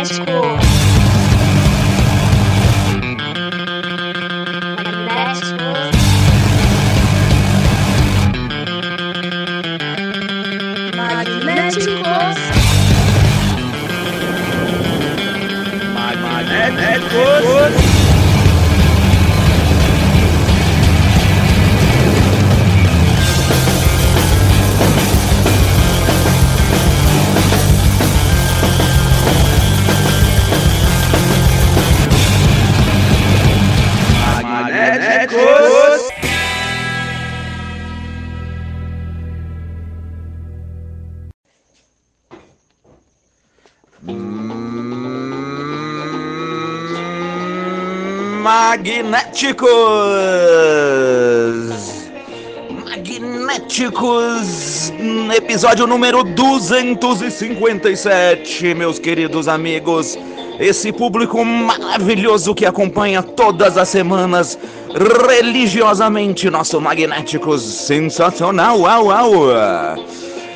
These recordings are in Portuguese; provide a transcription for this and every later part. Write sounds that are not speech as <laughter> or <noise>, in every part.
Magnético. Magnéticos! Magnéticos! Episódio número 257, meus queridos amigos. Esse público maravilhoso que acompanha todas as semanas religiosamente nosso Magnéticos sensacional. Uau, uau.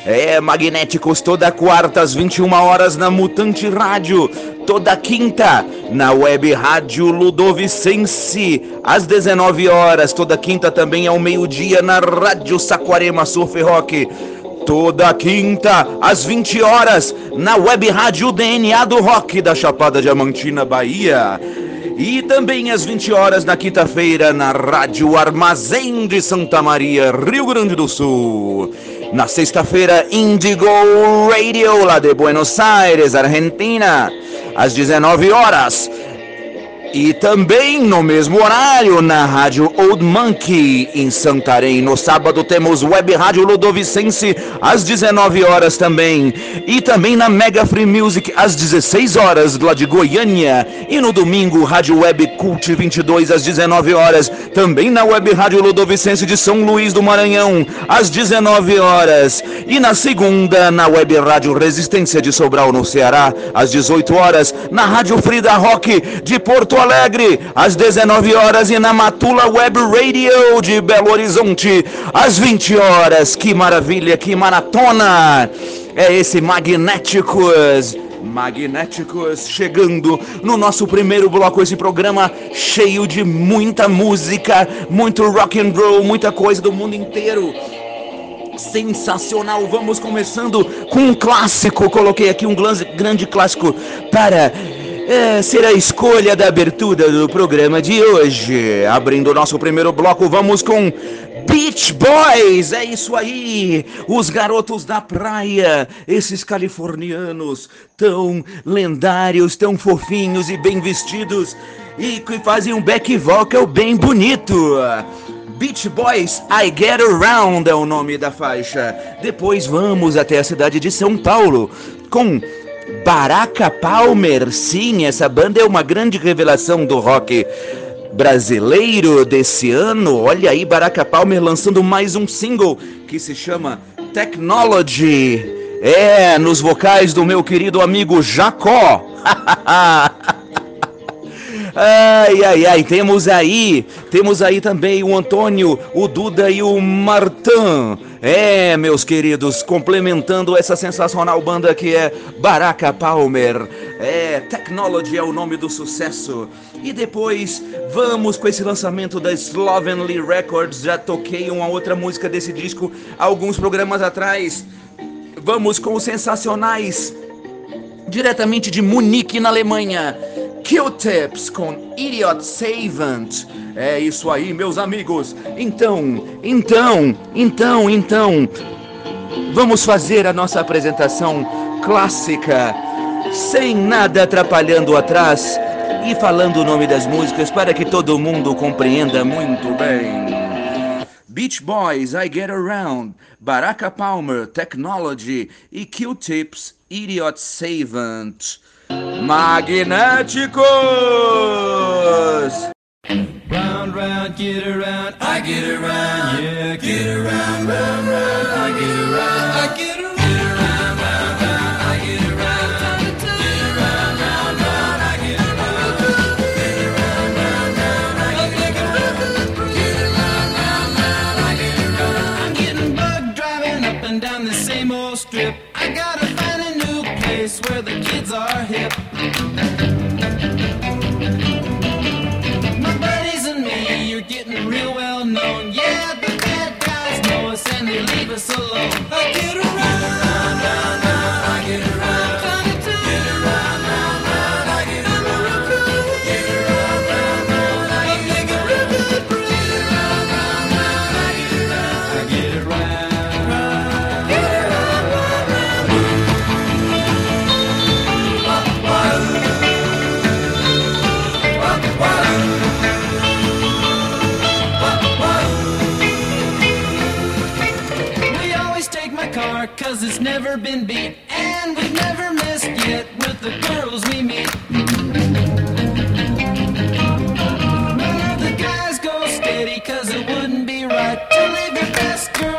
É, Magnéticos, toda quarta às 21 horas na Mutante Rádio. Toda quinta na Web Rádio Ludovicense, às 19 horas. Toda quinta também ao meio-dia na Rádio Saquarema Surf Rock. Toda quinta às 20 horas na Web Rádio DNA do Rock da Chapada Diamantina, Bahia. E também às 20 horas na quinta-feira na Rádio Armazém de Santa Maria, Rio Grande do Sul. Na sexta-feira, Indigo Radio, lá de Buenos Aires, Argentina, às 19 horas. E também no mesmo horário na Rádio Old Monkey em Santarém. No sábado temos Web Rádio Ludovicense às 19 horas também. E também na Mega Free Music às 16 horas lá de Goiânia. E no domingo Rádio Web Cult 22 às 19 horas. Também na Web Rádio Ludovicense de São Luís do Maranhão às 19 horas. E na segunda na Web Rádio Resistência de Sobral no Ceará às 18 horas. Na Rádio Frida Rock de Porto Alegre, às 19 horas, e na Matula Web Radio de Belo Horizonte, às 20 horas. Que maravilha, que maratona! É esse Magnéticos. Magnéticos chegando no nosso primeiro bloco, esse programa cheio de muita música, muito rock and roll, muita coisa do mundo inteiro sensacional. Vamos começando com um clássico. Coloquei aqui um grande clássico para é, ser a escolha da abertura do programa de hoje. Abrindo o nosso primeiro bloco, vamos com Beach Boys. É isso aí, os garotos da praia, esses californianos tão lendários, tão fofinhos e bem vestidos e que fazem um back vocal bem bonito. Beach Boys I Get Around é o nome da faixa. Depois vamos até a cidade de São Paulo com Baraka Palmer. Sim, essa banda é uma grande revelação do rock brasileiro desse ano. Olha aí, Baraka Palmer lançando mais um single que se chama Technology. É, nos vocais do meu querido amigo Jacó. <laughs> Ai, ai, ai, temos aí, temos aí também o Antônio, o Duda e o Martã. É, meus queridos, complementando essa sensacional banda que é Baraka Palmer. É, Technology é o nome do sucesso. E depois, vamos com esse lançamento da Slovenly Records. Já toquei uma outra música desse disco alguns programas atrás. Vamos com os sensacionais diretamente de Munique, na Alemanha. Q-Tips com Idiot Savant. É isso aí, meus amigos. Então, então, então, então, vamos fazer a nossa apresentação clássica, sem nada atrapalhando atrás e falando o nome das músicas para que todo mundo compreenda muito bem. Beach Boys, I Get Around, Baraka Palmer, Technology e Q-Tips, Idiot Savant. Magnéticos! Round, round, get around, I get around, yeah, get around, round, round, I get around, right To leave your best girl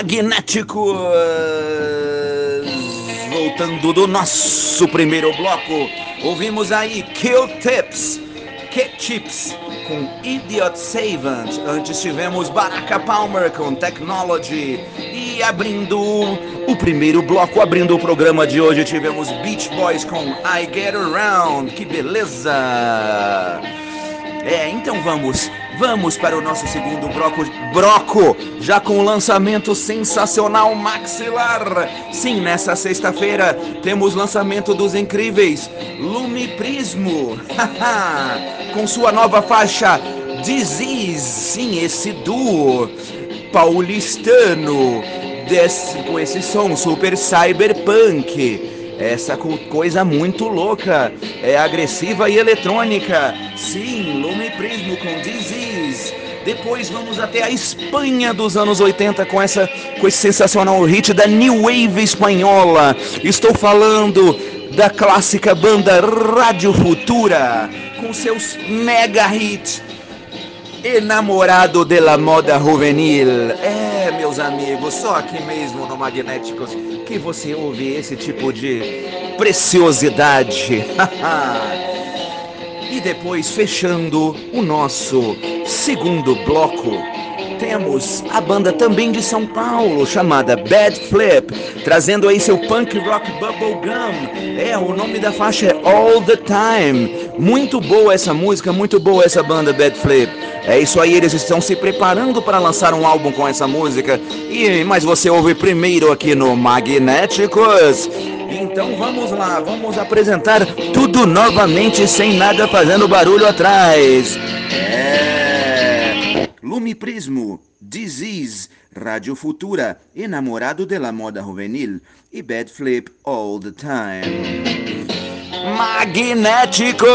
magnéticos! Voltando do nosso primeiro bloco, ouvimos aí Kill Tips, Kick Chips com Idiot Savant. Antes tivemos Baraka Palmer com Technology. E abrindo o primeiro bloco, abrindo o programa de hoje, tivemos Beach Boys com I Get Around. Que beleza! É, então vamos, vamos para o nosso segundo bloco, broco, já com o lançamento sensacional maxilar. Sim, nessa sexta-feira temos lançamento dos incríveis Lume Prismo, com sua nova faixa Disease. Sim, esse duo paulistano, desse, com esse som super cyberpunk essa coisa muito louca, é agressiva e eletrônica. Sim, Lume Prismo com Disease. Depois vamos até a Espanha dos anos 80 com essa com esse sensacional hit da New Wave espanhola. Estou falando da clássica banda Rádio Futura com seus mega hits enamorado da moda juvenil. É, meus amigos, só aqui mesmo no Magnéticos que você ouve esse tipo de preciosidade. <laughs> e depois, fechando o nosso segundo bloco, temos a banda também de São Paulo, chamada Bad Flip, trazendo aí seu punk rock bubblegum. É, o nome da faixa é All the Time. Muito boa essa música, muito boa essa banda Bad Flip. É isso aí, eles estão se preparando para lançar um álbum com essa música. E mas você ouve primeiro aqui no Magnéticos. Então vamos lá, vamos apresentar tudo novamente sem nada fazendo barulho atrás. É. Lume Prismo, Disease, Rádio Futura, Enamorado de la Moda Juvenil e Bad Flip All the Time. Magnéticos!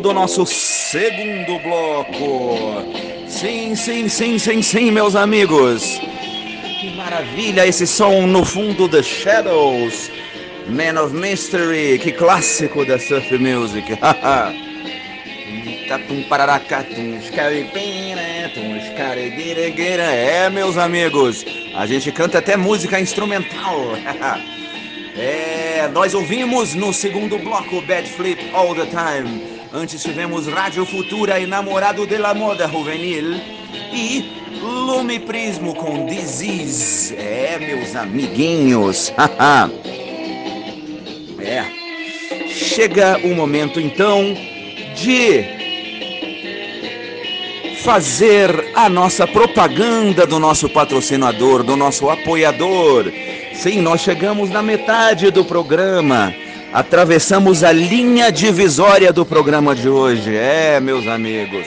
Do nosso segundo bloco. Sim, sim, sim, sim, sim, meus amigos. Que maravilha esse som no fundo The Shadows. Man of Mystery, que clássico da surf music. <laughs> É, meus amigos, a gente canta até música instrumental. <laughs> É, nós ouvimos no segundo bloco Bad Flip All the Time. Antes tivemos Rádio Futura e Namorado de la Moda Juvenil. E Lume Prismo com Disease. É, meus amiguinhos. <laughs> é. Chega o momento então de fazer a nossa propaganda do nosso patrocinador, do nosso apoiador. Sim, nós chegamos na metade do programa. Atravessamos a linha divisória do programa de hoje. É, meus amigos.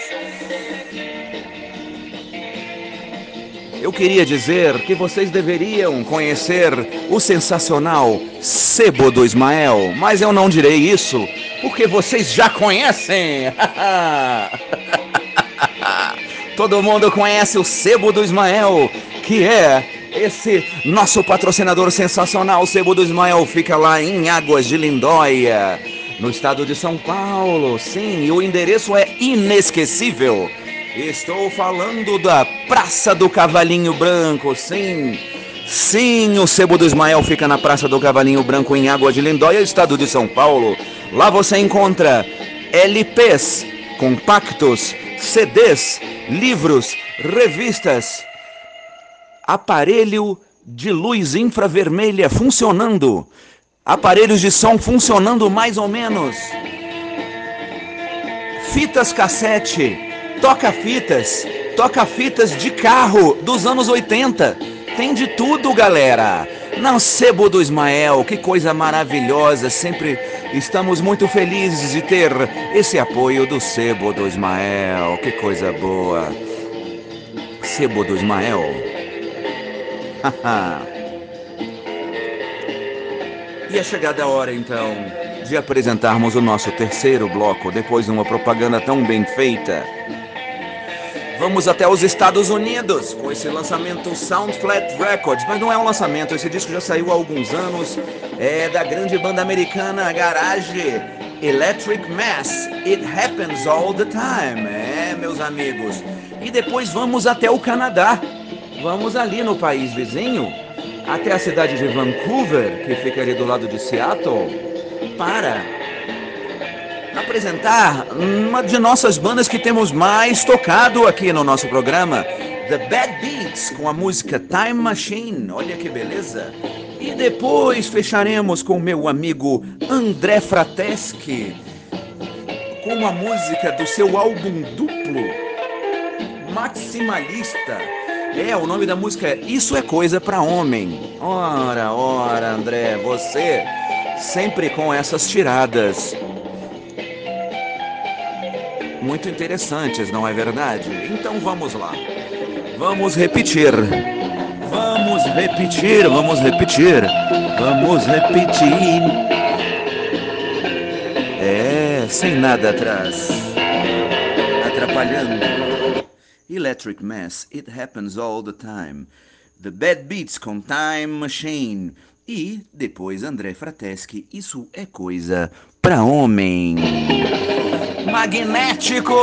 Eu queria dizer que vocês deveriam conhecer o sensacional Sebo do Ismael, mas eu não direi isso porque vocês já conhecem. <laughs> Todo mundo conhece o Sebo do Ismael, que é esse nosso patrocinador sensacional. Sebo do Ismael fica lá em Águas de Lindóia, no estado de São Paulo. Sim, e o endereço é inesquecível. Estou falando da Praça do Cavalinho Branco, sim. Sim, o Sebo do Ismael fica na Praça do Cavalinho Branco, em Águas de Lindóia, estado de São Paulo. Lá você encontra LPs, compactos, CDs, livros, revistas, aparelho de luz infravermelha funcionando, aparelhos de som funcionando mais ou menos, fitas cassete, toca-fitas, toca-fitas de carro dos anos 80. Tem de tudo, galera. Não sebo do Ismael, que coisa maravilhosa. Sempre estamos muito felizes de ter esse apoio do sebo do Ismael. Que coisa boa. Sebo do Ismael. <laughs> e é chegada a hora então de apresentarmos o nosso terceiro bloco depois de uma propaganda tão bem feita. Vamos até os Estados Unidos com esse lançamento Sound Flat Records, mas não é um lançamento, esse disco já saiu há alguns anos, é da grande banda americana Garage Electric Mass. It happens all the time, é, meus amigos. E depois vamos até o Canadá. Vamos ali no país vizinho, até a cidade de Vancouver, que fica ali do lado de Seattle, para apresentar uma de nossas bandas que temos mais tocado aqui no nosso programa, The Bad Beats, com a música Time Machine. Olha que beleza! E depois fecharemos com meu amigo André Frateschi, com a música do seu álbum duplo, Maximalista. É, o nome da música é Isso é Coisa para Homem. Ora, ora, André, você sempre com essas tiradas muito interessantes, não é verdade? Então vamos lá. Vamos repetir. Vamos repetir, vamos repetir. Vamos repetir. É, sem nada atrás. Atrapalhando. Electric Mass, It Happens All the Time. The Bad Beats com Time Machine. E depois André Frateschi, Isso é Coisa para Homem. Magnéticos!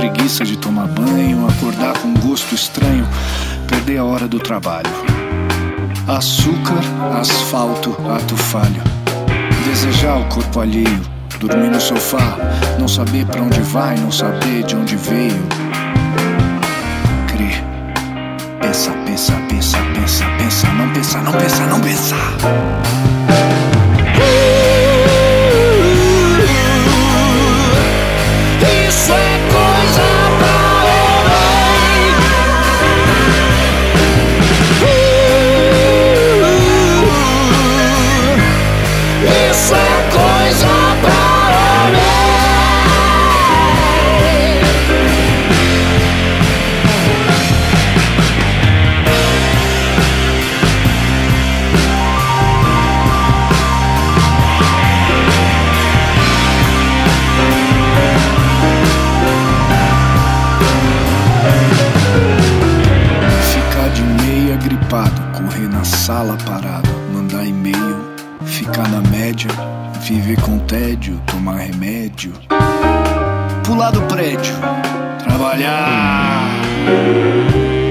preguiça de tomar banho, acordar com um gosto estranho, perder a hora do trabalho. Açúcar, asfalto, ato falho. Desejar o corpo alheio, dormir no sofá, não saber para onde vai, não saber de onde veio. Crer. Pensa, pensa, pensa, pensa, pensa, não pensa, não pensa, não pensar.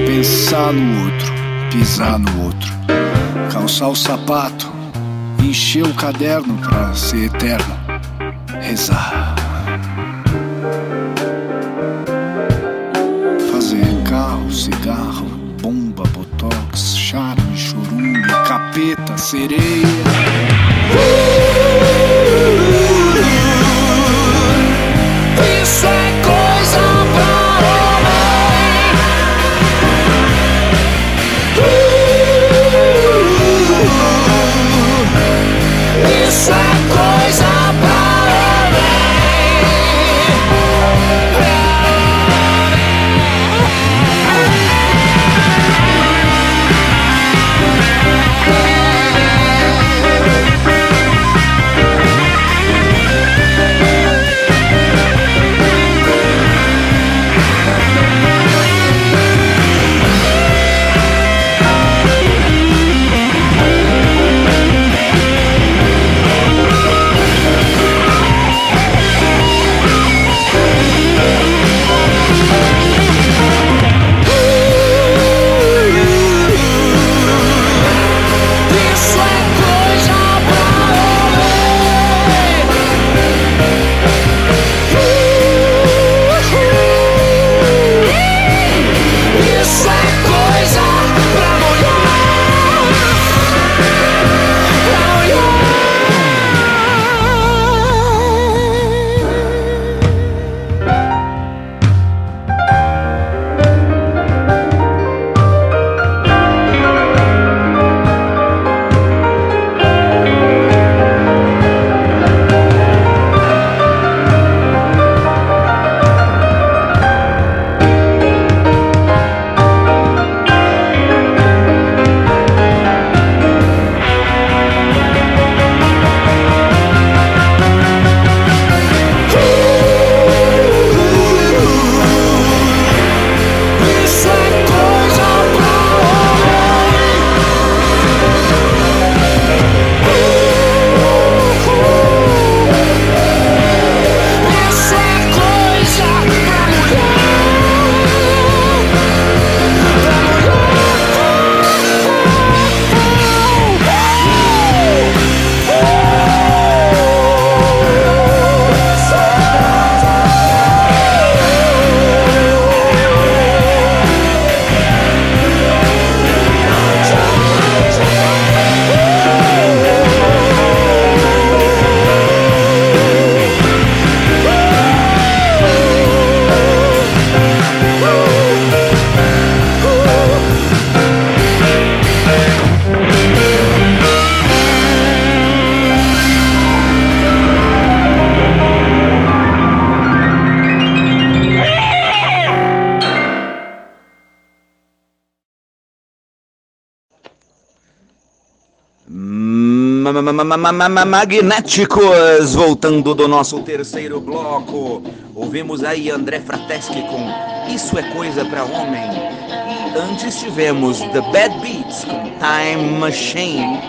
Pensar no outro, pisar no outro, calçar o sapato, encher o caderno para ser eterno, rezar. Fazer carro, cigarro, bomba, botox, charme, chorume, capeta, sereia. Magnéticos, voltando do nosso terceiro bloco. Ouvimos aí André Frateschi com Isso é Coisa pra Homem. E antes tivemos The Bad Beats com Time Machine.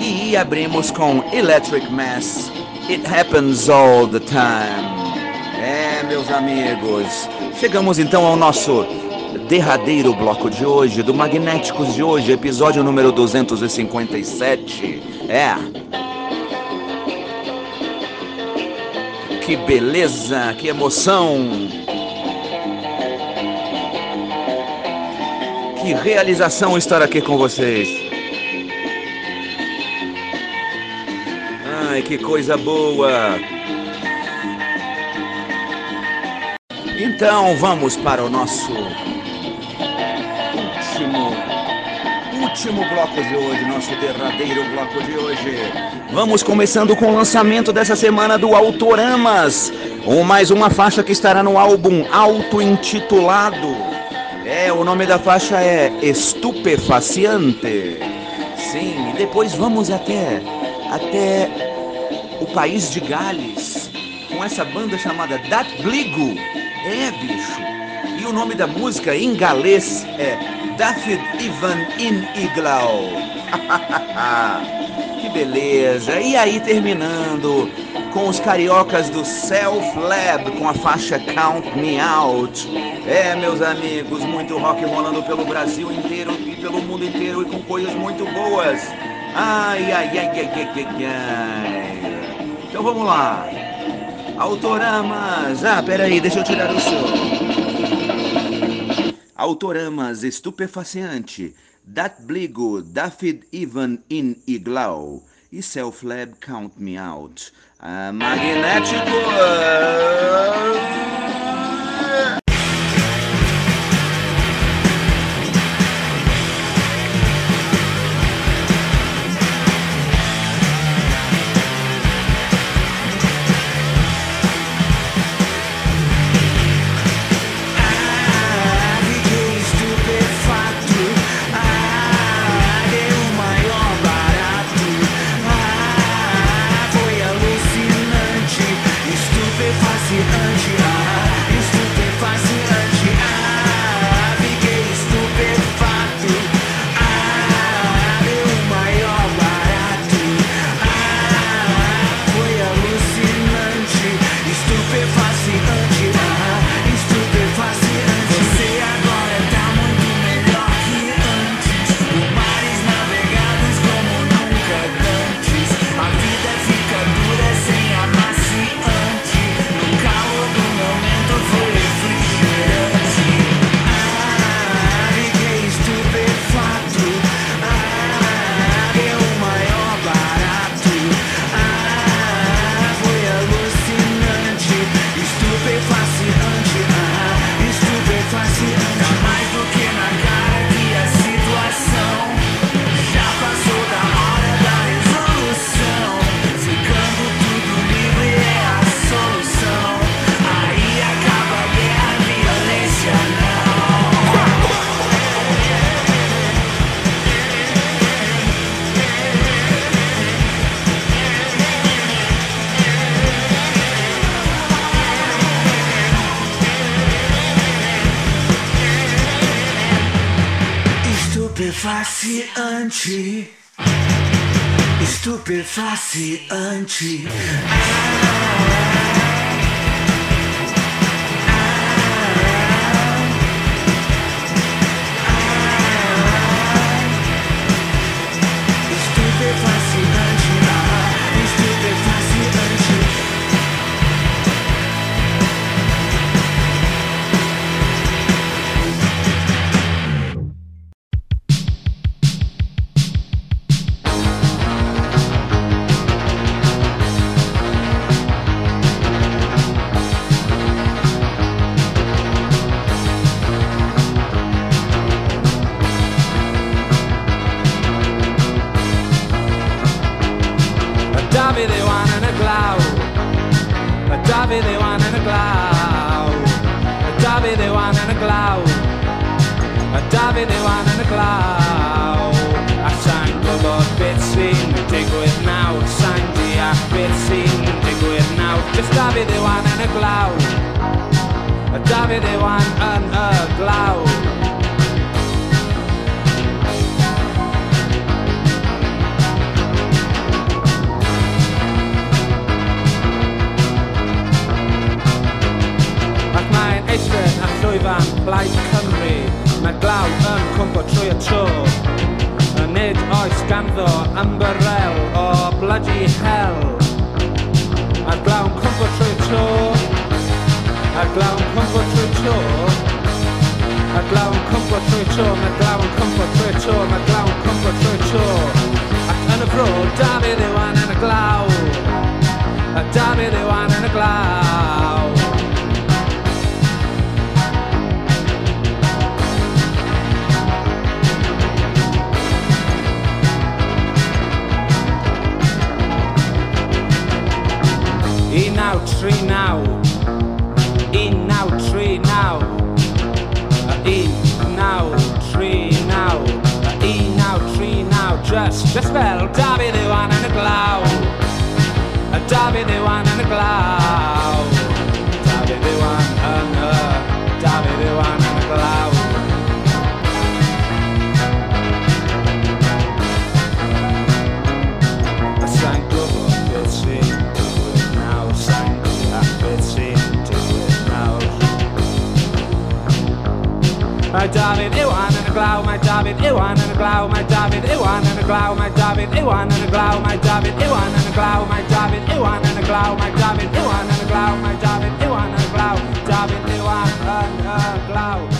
E abrimos com Electric Mass, It Happens All the Time. É, meus amigos, chegamos então ao nosso derradeiro bloco de hoje, do Magnéticos de hoje, episódio número 257. É. Que beleza, que emoção. Que realização estar aqui com vocês. Ai, que coisa boa. Então vamos para o nosso último bloco de hoje, nosso derradeiro bloco de hoje. Vamos começando com o lançamento dessa semana do Autoramas, ou mais uma faixa que estará no álbum auto-intitulado. É, o nome da faixa é Estupefaciante. Sim, e depois vamos até até o país de Gales com essa banda chamada Dat Bligo. É, bicho. O nome da música em galês é David Ivan in Iglau. <laughs> que beleza. E aí terminando com os cariocas do Self Lab com a faixa Count Me Out. É, meus amigos, muito rock rolando pelo Brasil inteiro e pelo mundo inteiro e com coisas muito boas. Ai, ai, ai, ai, ai, ai, ai. Então vamos lá. Autoramas. Ah, peraí, deixa eu tirar o som. Autoramas estupefaciente. Dat Bligo, David Ivan in Iglau. E Self Lab Count Me Out. Ah, magnético. Estupefaciante. Estupefaciante. Estupefaciante. Dafydd Iwan yn y glaw. Dafydd Iwan yn y Dafydd Iwan yn y glaw. Sa'n gwybod beth sy'n digwydd nawr Sa'n gwybod beth sy'n digwydd nawr. Mae Dafydd David, Iwan and a glow, my David, Iwan and a glow, my David, Iwan and a glow, my David, Iwan and a glow, my David, Iwan and a glow, my David, Iwan and a glow, my David, Iwan and a glow, David, Iwan and a glow.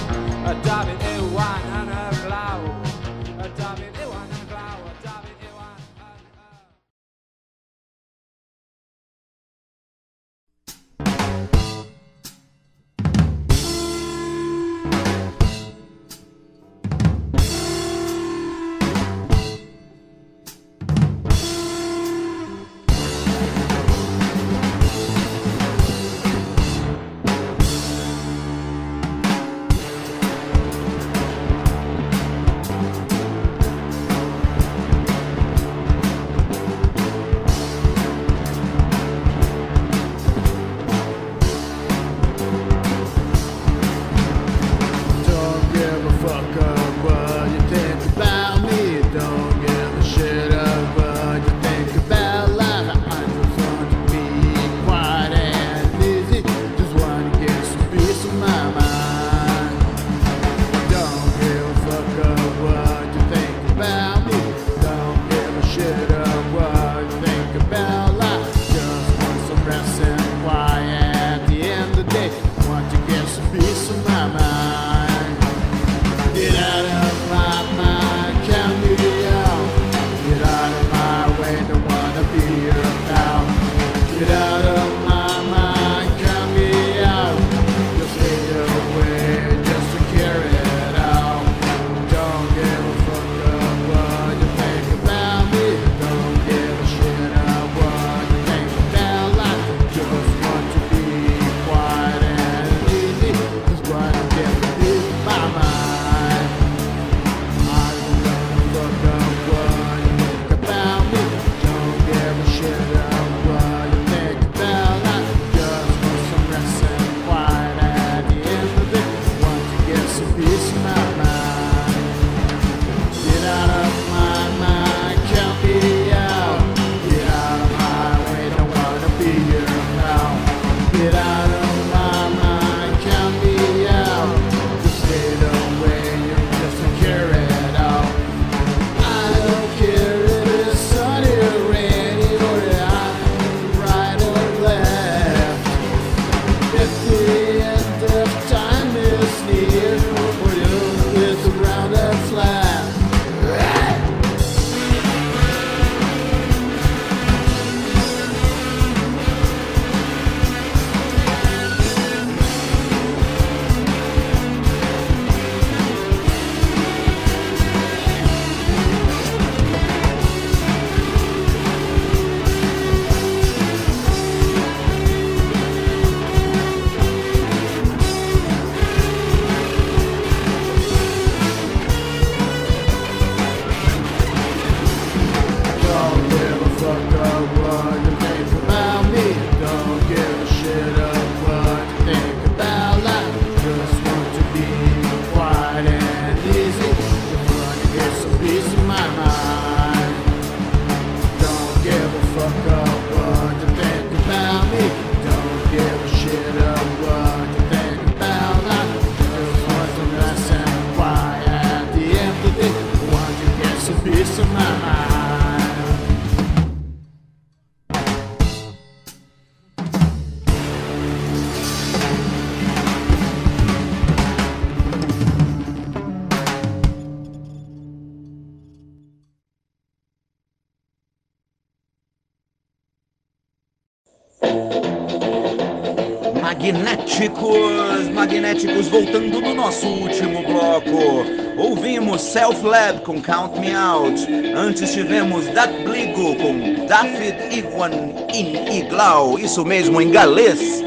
Voltando no nosso último bloco. Ouvimos Self Lab com Count Me Out. Antes tivemos Dat Bligo com David Iguan in Iglau, isso mesmo em galês.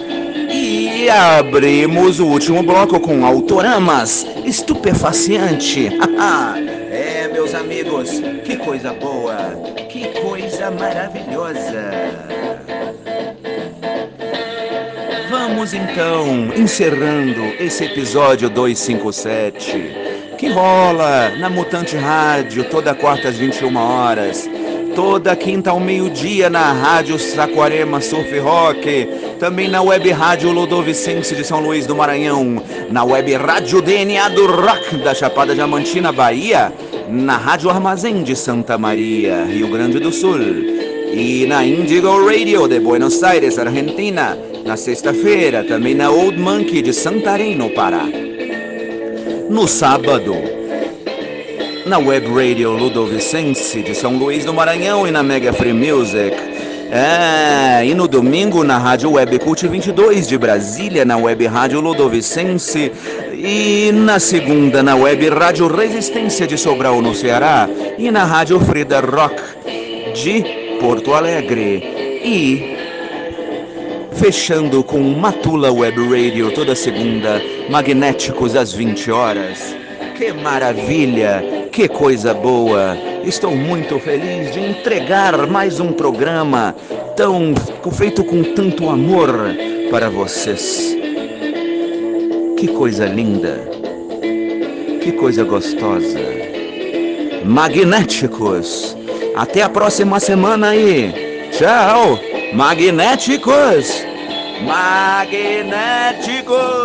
E abrimos o último bloco com Autoramas, estupefaciente. <laughs> é, meus amigos, que coisa boa, que coisa maravilhosa. Vamos então encerrando esse episódio 257 que rola na Mutante Rádio toda quarta às 21 horas, toda quinta ao meio-dia na Rádio Saquarema Surf Rock, também na Web Rádio Lodovicense de São Luís do Maranhão, na Web Rádio DNA do Rock da Chapada Diamantina, Bahia, na Rádio Armazém de Santa Maria, Rio Grande do Sul, e na Indigo Radio de Buenos Aires, Argentina, na sexta-feira, também na Old Monkey de Santarém, no Pará. No sábado, na Web Radio Ludovicense de São Luís do Maranhão e na Mega Free Music. É, e no domingo na Rádio Web Cult 22 de Brasília, na Web Rádio Ludovicense. E na segunda na Web Rádio Resistência de Sobral, no Ceará. E na Rádio Frida Rock de Porto Alegre. E fechando com Matula Web Radio toda segunda, Magnéticos às 20 horas. Que maravilha, que coisa boa. Estou muito feliz de entregar mais um programa tão feito com tanto amor para vocês. Que coisa linda. Que coisa gostosa. Magnéticos. Até a próxima semana aí. Tchau. Magnéticos. Magnéticos.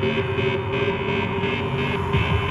Thank you.